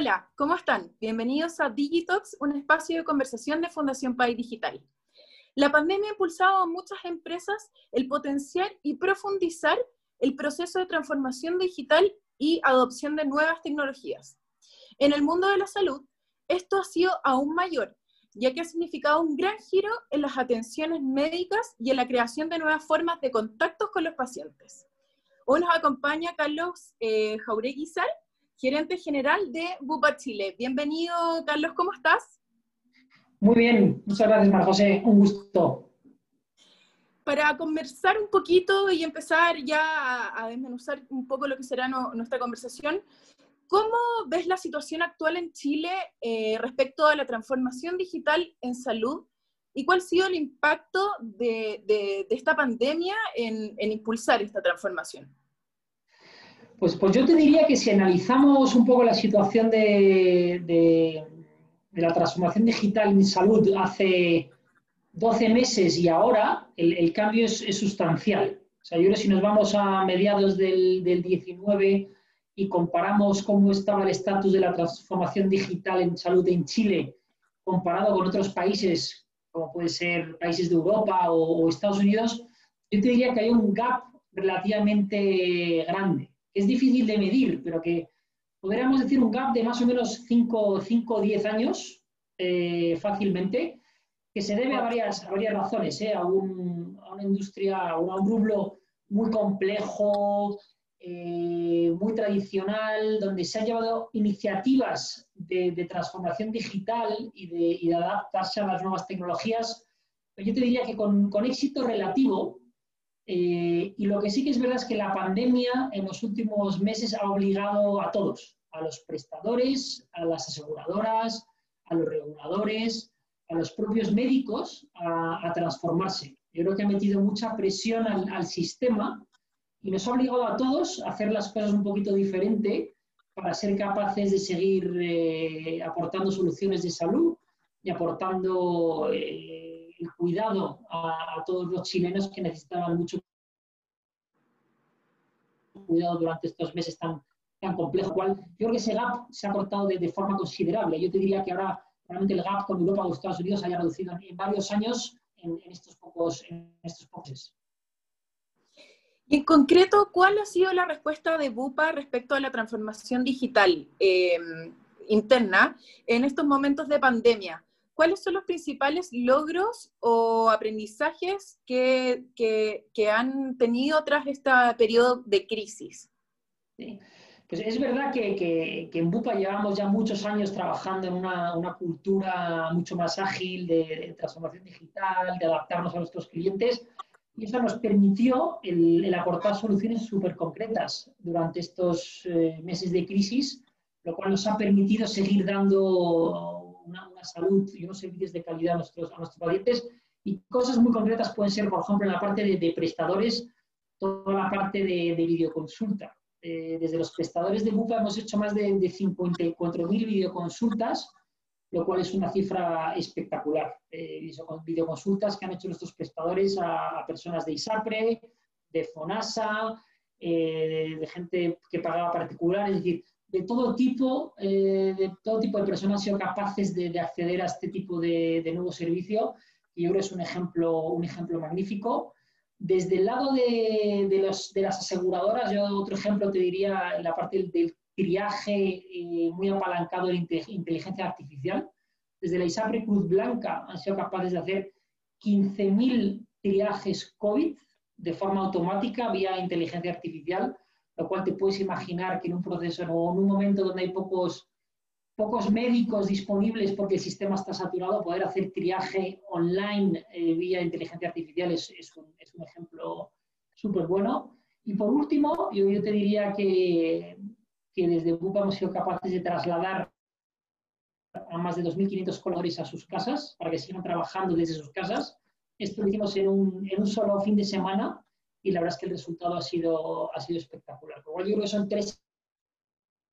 Hola, ¿cómo están? Bienvenidos a Digitox, un espacio de conversación de Fundación País Digital. La pandemia ha impulsado a muchas empresas el potenciar y profundizar el proceso de transformación digital y adopción de nuevas tecnologías. En el mundo de la salud, esto ha sido aún mayor, ya que ha significado un gran giro en las atenciones médicas y en la creación de nuevas formas de contactos con los pacientes. Hoy nos acompaña Carlos eh, Jauregui gerente general de Bupa Chile. Bienvenido, Carlos, ¿cómo estás? Muy bien, muchas gracias, Mar José, un gusto. Para conversar un poquito y empezar ya a, desmenuzar un poco lo que será nuestra conversación, ¿cómo ves la situación actual en Chile eh, respecto a la transformación digital en salud y cuál ha sido el impacto de, esta pandemia en impulsar esta transformación? Pues, pues yo te diría que si analizamos un poco la situación de, la transformación digital en salud hace 12 meses y ahora, el, cambio es, sustancial. O sea, yo creo que si nos vamos a mediados del, del 19 y comparamos cómo estaba el estatus de la transformación digital en salud en Chile comparado con otros países, como pueden ser países de Europa o, o Estados Unidos, yo te diría que hay un gap relativamente grande es difícil de medir, pero que podríamos decir un gap de más o menos 5 o 10 años eh, fácilmente, que se debe a varias, razones, eh, a, una industria, a un rublo muy complejo, eh, muy tradicional, donde se han llevado iniciativas de, transformación digital y de, adaptarse a las nuevas tecnologías. yo te diría que con éxito relativo, eh, y lo que sí que es verdad es que la pandemia en los últimos meses ha obligado a todos, a los prestadores, a las aseguradoras, a los reguladores, a los propios médicos a, transformarse. Yo creo que ha metido mucha presión al, sistema y nos ha obligado a todos a hacer las cosas un poquito diferente para ser capaces de seguir eh, aportando soluciones de salud y aportando eh, el cuidado a, todos los chilenos que necesitaban mucho cuidado durante estos meses tan, tan complejos. Yo creo que ese gap se ha cortado de, forma considerable. Yo te diría que ahora realmente el gap con Europa o Estados Unidos haya reducido en, varios años en, estos pocos, en estos meses. Y en concreto, ¿cuál ha sido la respuesta de BUPA respecto a la transformación digital eh, interna en estos momentos de pandemia? ¿Cuáles son los principales logros o aprendizajes que, que, han tenido tras este periodo de crisis? Pues es verdad que, que, en Bupa llevamos ya muchos años trabajando en una, una cultura mucho más ágil de, transformación digital, de adaptarnos a nuestros clientes, y eso nos permitió el, el aportar soluciones súper concretas durante estos eh, meses de crisis, lo cual nos ha permitido seguir dando una, salud y unos servicios de calidad a nuestros, a nuestros pacientes. Y cosas muy concretas pueden ser, por ejemplo, en la parte de, prestadores, toda la parte de, videoconsulta. Eh, desde los prestadores de BUPA hemos hecho más de, de 54.000 videoconsultas, lo cual es una cifra espectacular. Eh, videoconsultas que han hecho nuestros prestadores a, personas de ISAPRE, de FONASA, eh, de gente que pagaba particular, es decir, de todo tipo, eh, de todo tipo de personas han sido capaces de, acceder a este tipo de, nuevo servicio, y yo creo es un ejemplo, un ejemplo magnífico. Desde el lado de, los, de las aseguradoras, yo otro ejemplo te diría la parte del, triaje eh, muy apalancado en inteligencia artificial. Desde la ISAPRE Cruz Blanca han sido capaces de hacer 15.000 triajes COVID de forma automática vía inteligencia artificial lo cual te puedes imaginar que en un proceso o en un momento donde hay pocos, pocos médicos disponibles porque el sistema está saturado, poder hacer triaje online eh, vía inteligencia artificial es, un, ejemplo súper bueno. Y por último, yo, te diría que, que desde Bupa hemos sido capaces de trasladar a más de 2.500 colores a sus casas para que sigan trabajando desde sus casas. Esto lo hicimos en un, en un solo fin de semana y la verdad es que el resultado ha sido, ha sido espectacular. yo creo que son tres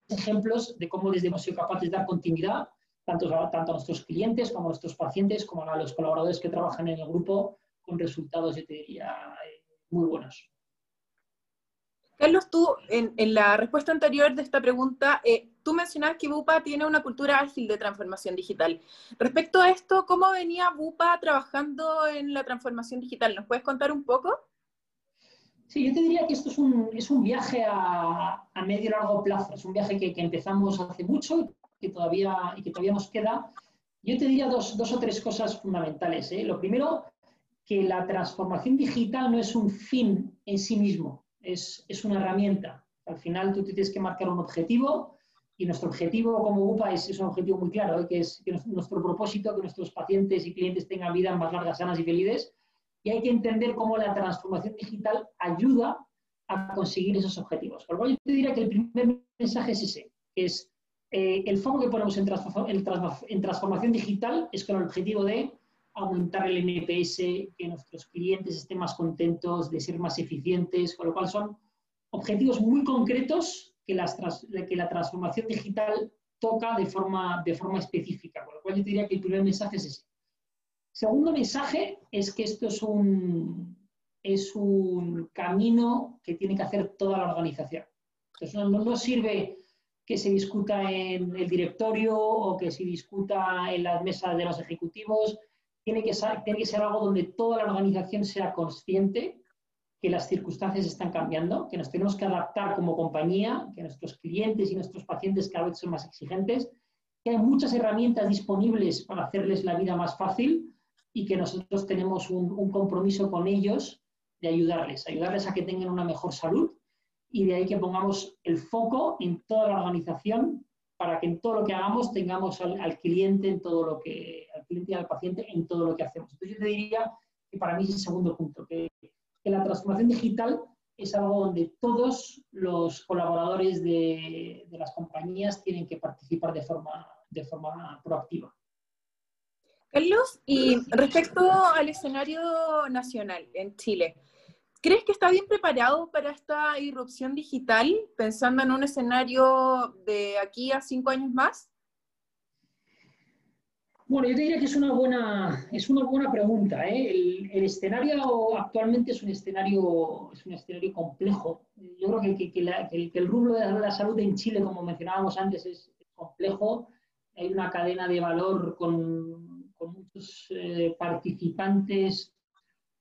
ejemplos de cómo desde hemos sido capaces de dar continuidad tanto, tanto a nuestros clientes como a nuestros pacientes, como a los colaboradores que trabajan en el grupo, con resultados, yo te diría, eh, muy buenos. Carlos, tú en, la respuesta anterior de esta pregunta, eh, tú mencionabas que Bupa tiene una cultura ágil de transformación digital. Respecto a esto, ¿cómo venía Bupa trabajando en la transformación digital? ¿Nos puedes contar un poco? Sí, yo te diría que esto es un, es un viaje a, a medio y largo plazo. Es un viaje que, que empezamos hace mucho que todavía, y que todavía nos queda. Yo te diría dos, dos o tres cosas fundamentales. ¿eh? Lo primero, que la transformación digital no es un fin en sí mismo, es, es una herramienta. Al final tú tienes que marcar un objetivo y nuestro objetivo como UPA es, es un objetivo muy claro, ¿eh? que es que nuestro propósito, que nuestros pacientes y clientes tengan vidas más largas, sanas y felices. Y hay que entender cómo la transformación digital ayuda a conseguir esos objetivos. Por lo cual yo te diría que el primer mensaje es ese, que es eh, el foco que ponemos en, transformación digital es con el objetivo de aumentar el NPS, que nuestros clientes estén más contentos, de ser más eficientes, con lo cual son objetivos muy concretos que, que la transformación digital toca de forma, de forma específica. Con lo cual yo diría que el primer mensaje es ese. Segundo mensaje es que esto es un, es un camino que tiene que hacer toda la organización. Entonces no, no sirve que se discuta en el directorio o que se discuta en las mesas de los ejecutivos. Tiene que, tiene que ser algo donde toda la organización sea consciente que las circunstancias están cambiando, que nos tenemos que adaptar como compañía, que nuestros clientes y nuestros pacientes cada vez son más exigentes, que hay muchas herramientas disponibles para hacerles la vida más fácil y que nosotros tenemos un, compromiso con ellos de ayudarles, ayudarles a que tengan una mejor salud y de ahí que pongamos el foco en toda la organización para que en todo lo que hagamos tengamos al, cliente en todo lo que, al cliente y al paciente en todo lo que hacemos. Entonces yo te diría que para mí es el segundo punto, que, que la transformación digital es algo donde todos los colaboradores de, de, las compañías tienen que participar de forma, de forma proactiva. Carlos, y respecto al escenario nacional en Chile, ¿Crees que está bien preparado para esta irrupción digital, pensando en un escenario de aquí a cinco años más? Bueno, yo diría que es una buena, es una buena pregunta. ¿eh? El, escenario actualmente es un escenario, es un escenario complejo. Yo creo que, el, rubro de la, salud en Chile, como mencionábamos antes, es, complejo. Hay una cadena de valor con, muchos eh, participantes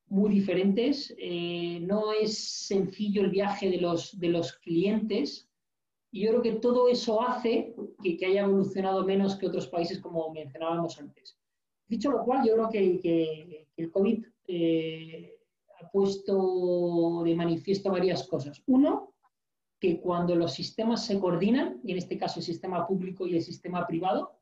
muy diferentes. Eh, no es sencillo el viaje de los, de los clientes. Y yo creo que todo eso hace que, que haya evolucionado menos que otros países, como mencionábamos antes. Dicho lo cual, yo creo que, que, el COVID eh, ha puesto de manifiesto varias cosas. Uno, que cuando los sistemas se coordinan, y en este caso el sistema público y el sistema privado,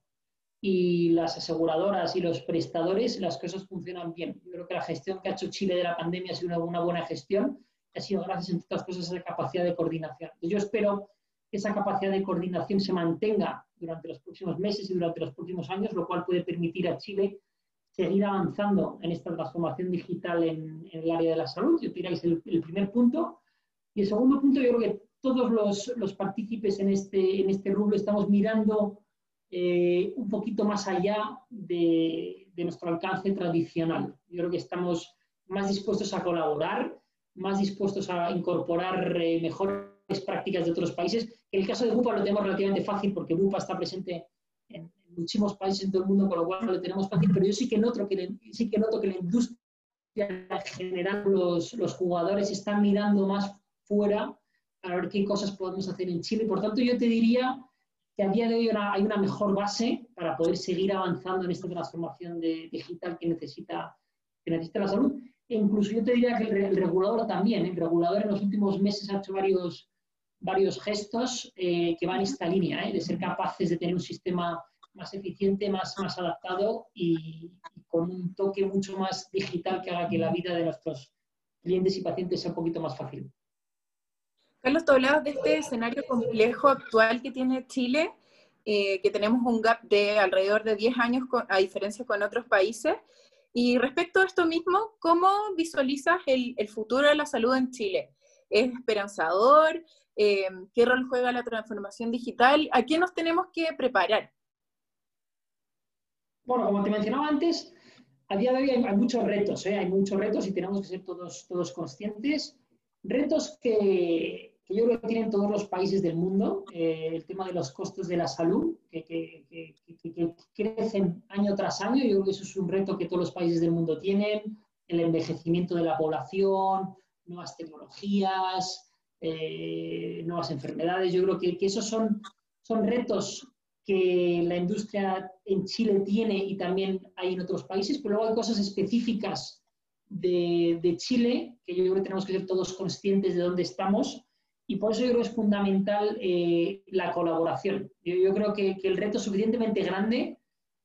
y las aseguradoras y los prestadores, las cosas funcionan bien. Yo creo que la gestión que ha hecho Chile de la pandemia ha sido una, buena gestión, ha sido gracias, entre otras cosas, a esa capacidad de coordinación. Yo espero que esa capacidad de coordinación se mantenga durante los próximos meses y durante los próximos años, lo cual puede permitir a Chile seguir avanzando en esta transformación digital en, el área de la salud. Yo tiráis el, el, primer punto. Y el segundo punto, yo creo que todos los, los partícipes en este, en este rubro estamos mirando eh, un poquito más allá de, nuestro alcance tradicional. Yo creo que estamos más dispuestos a colaborar, más dispuestos a incorporar eh, mejores prácticas de otros países. En el caso de Bupa lo tenemos relativamente fácil porque Bupa está presente en, muchísimos países en todo el mundo, con lo cual lo tenemos fácil, pero yo sí que noto que, sí que, noto que la industria en general, los, los jugadores están mirando más fuera para ver qué cosas podemos hacer en Chile. Por tanto, yo te diría que a día de hoy hay una mejor base para poder seguir avanzando en esta transformación digital que necesita, que necesita la salud. E incluso yo te diría que el, regulador también, el regulador en los últimos meses ha hecho varios, varios gestos eh, que van en esta línea, eh, de ser capaces de tener un sistema más eficiente, más, más adaptado y, con un toque mucho más digital que haga que la vida de nuestros clientes y pacientes sea un poquito más fácil. Carlos, tú hablabas de este escenario complejo actual que tiene Chile, eh, que tenemos un gap de alrededor de 10 años a diferencia con otros países. Y respecto a esto mismo, ¿cómo visualizas el, futuro de la salud en Chile? ¿Es esperanzador? Eh, ¿Qué rol juega la transformación digital? ¿A qué nos tenemos que preparar? Bueno, como te mencionaba antes, a día de hoy hay, muchos retos, ¿eh? hay muchos retos y tenemos que ser todos, todos conscientes. Retos que, yo creo que tienen todos los países del mundo, eh, el tema de los costos de la salud, que, crecen año tras año. Yo creo que eso es un reto que todos los países del mundo tienen, el envejecimiento de la población, nuevas tecnologías, eh, nuevas enfermedades. Yo creo que, esos son, son retos que la industria en Chile tiene y también hay en otros países, pero luego hay cosas específicas de, de Chile que yo creo que tenemos que ser todos conscientes de dónde estamos y por eso yo creo que es fundamental eh, la colaboración. Yo, creo que, que, el reto es suficientemente grande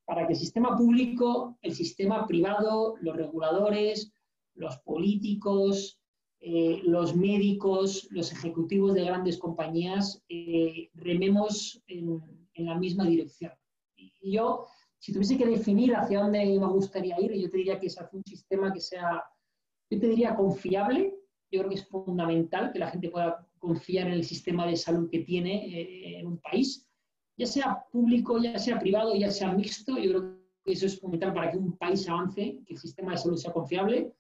para que el sistema público, el sistema privado, los reguladores, los políticos, eh, los médicos, los ejecutivos de grandes compañías, eh, rememos en, en, la misma dirección. Y yo, si tuviese que definir hacia dónde me gustaría ir, yo te diría que es hacia un sistema que sea, yo te diría confiable, yo creo que es fundamental que la gente pueda confiar en el sistema de salud que tiene eh, un país, ya sea público, ya sea privado, ya sea mixto. Yo creo que eso es fundamental para que un país avance, que el sistema de salud sea confiable.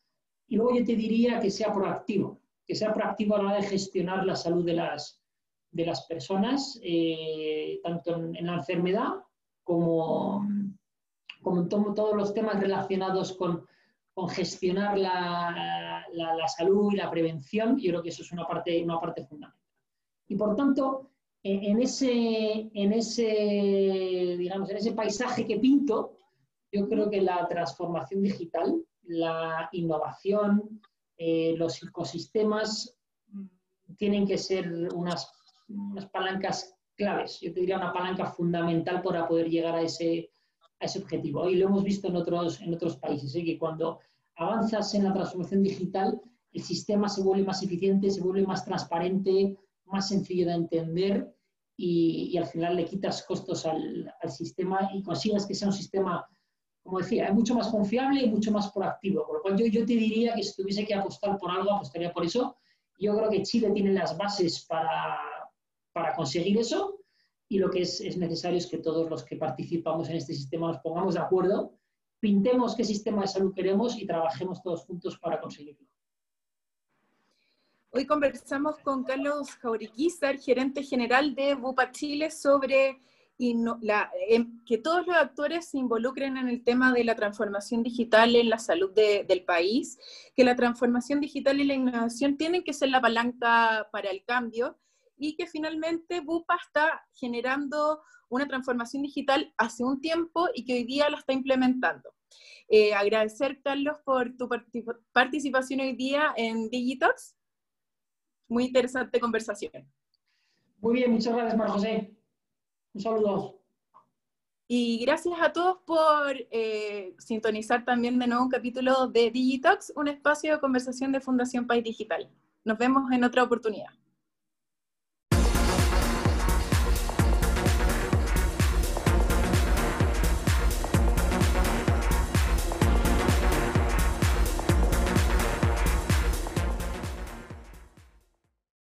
Y luego yo te diría que sea proactivo, que sea proactivo a la hora de gestionar la salud de las, de las personas, eh, tanto en, la enfermedad como, como en todos los temas relacionados con con gestionar la, la, salud y la prevención, yo creo que eso es una parte, una parte fundamental. Y por tanto, en ese, en, ese, digamos, en ese paisaje que pinto, yo creo que la transformación digital, la innovación, eh, los ecosistemas tienen que ser unas, unas, palancas claves. Yo te diría una palanca fundamental para poder llegar a ese, a ese objetivo. Y lo hemos visto en otros, en otros países, ¿eh? que cuando avanzas en la transformación digital, el sistema se vuelve más eficiente, se vuelve más transparente, más sencillo de entender y, al final le quitas costos al, sistema y consigues que sea un sistema, como decía, mucho más confiable y mucho más proactivo. Por lo cual yo, yo te diría que si tuviese que apostar por algo, apostaría por eso. Yo creo que Chile tiene las bases para, para conseguir eso y lo que es, es, necesario es que todos los que participamos en este sistema nos pongamos de acuerdo pintemos qué sistema de salud queremos y trabajemos todos juntos para conseguirlo. Hoy conversamos con Carlos Jauriquizar, gerente general de Bupa Chile, sobre em, que todos los actores se involucren en el tema de la transformación digital en la salud del país, que la transformación digital y la innovación tienen que ser la palanca para el cambio y que finalmente Bupa está generando una transformación digital hace un tiempo y que hoy día la está implementando. Eh, agradecer, Carlos, por tu participación hoy día en Digitox. Muy interesante conversación. Muy bien, muchas gracias, Mar José. Un saludo. Y gracias a todos por eh, sintonizar también de nuevo un capítulo de Digitox, un espacio de conversación de Fundación País Digital. Nos vemos en otra oportunidad.